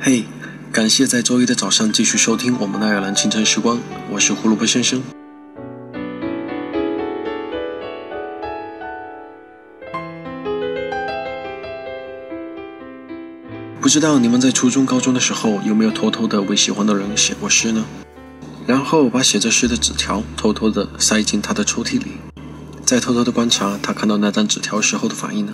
嘿，感谢在周一的早上继续收听我们的爱尔兰清晨时光，我是胡萝卜先生。不知道你们在初中、高中的时候有没有偷偷的为喜欢的人写过诗呢？然后把写着诗的纸条偷偷的塞进他的抽屉里，再偷偷的观察他看到那张纸条时候的反应呢？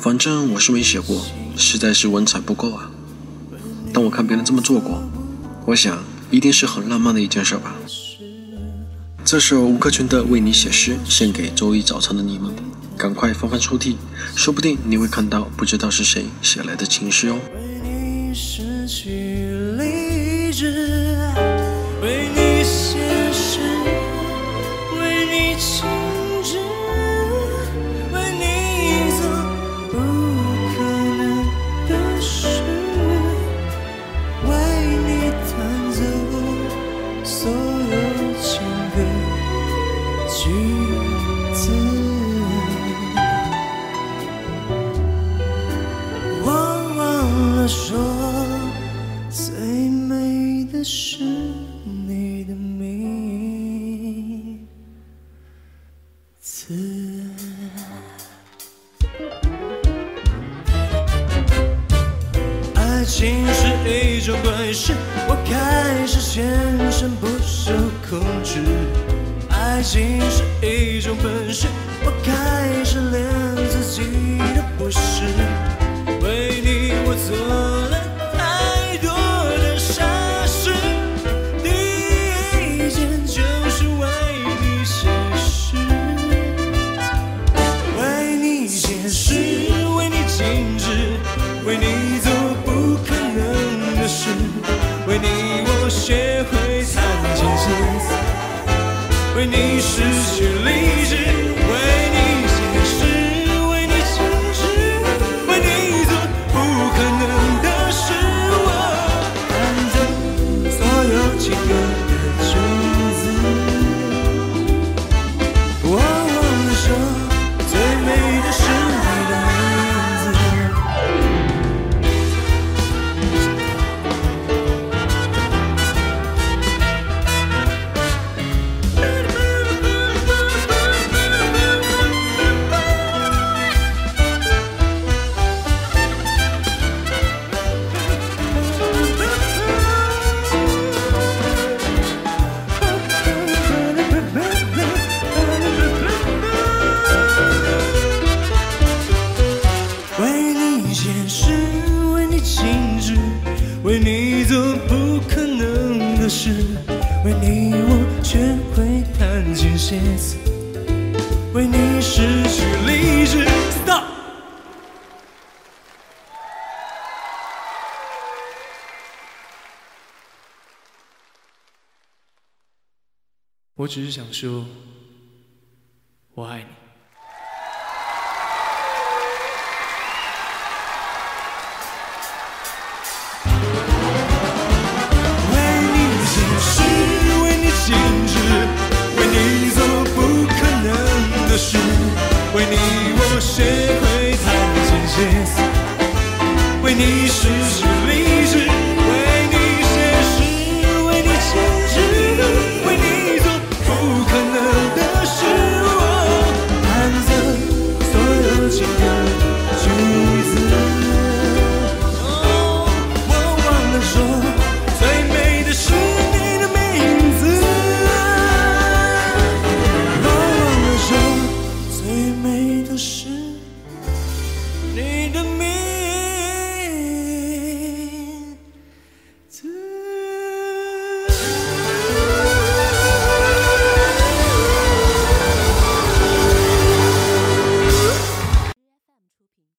反正我是没写过，实在是文采不够啊。但我看别人这么做过，我想一定是很浪漫的一件事吧。这首吴克群的《为你写诗》献给周一早晨的你们，赶快翻翻抽屉，说不定你会看到不知道是谁写来的情诗哦。为你失去理智，为你写爱情是一种本事，我开始全身不受控制。爱情是一种本事，我开始连自己都不是。为你，我做。为你失去理智，为你做不可能的事，为你我学会弹琴写词，为你失去理智。Stop！我只是想说，我爱你。你是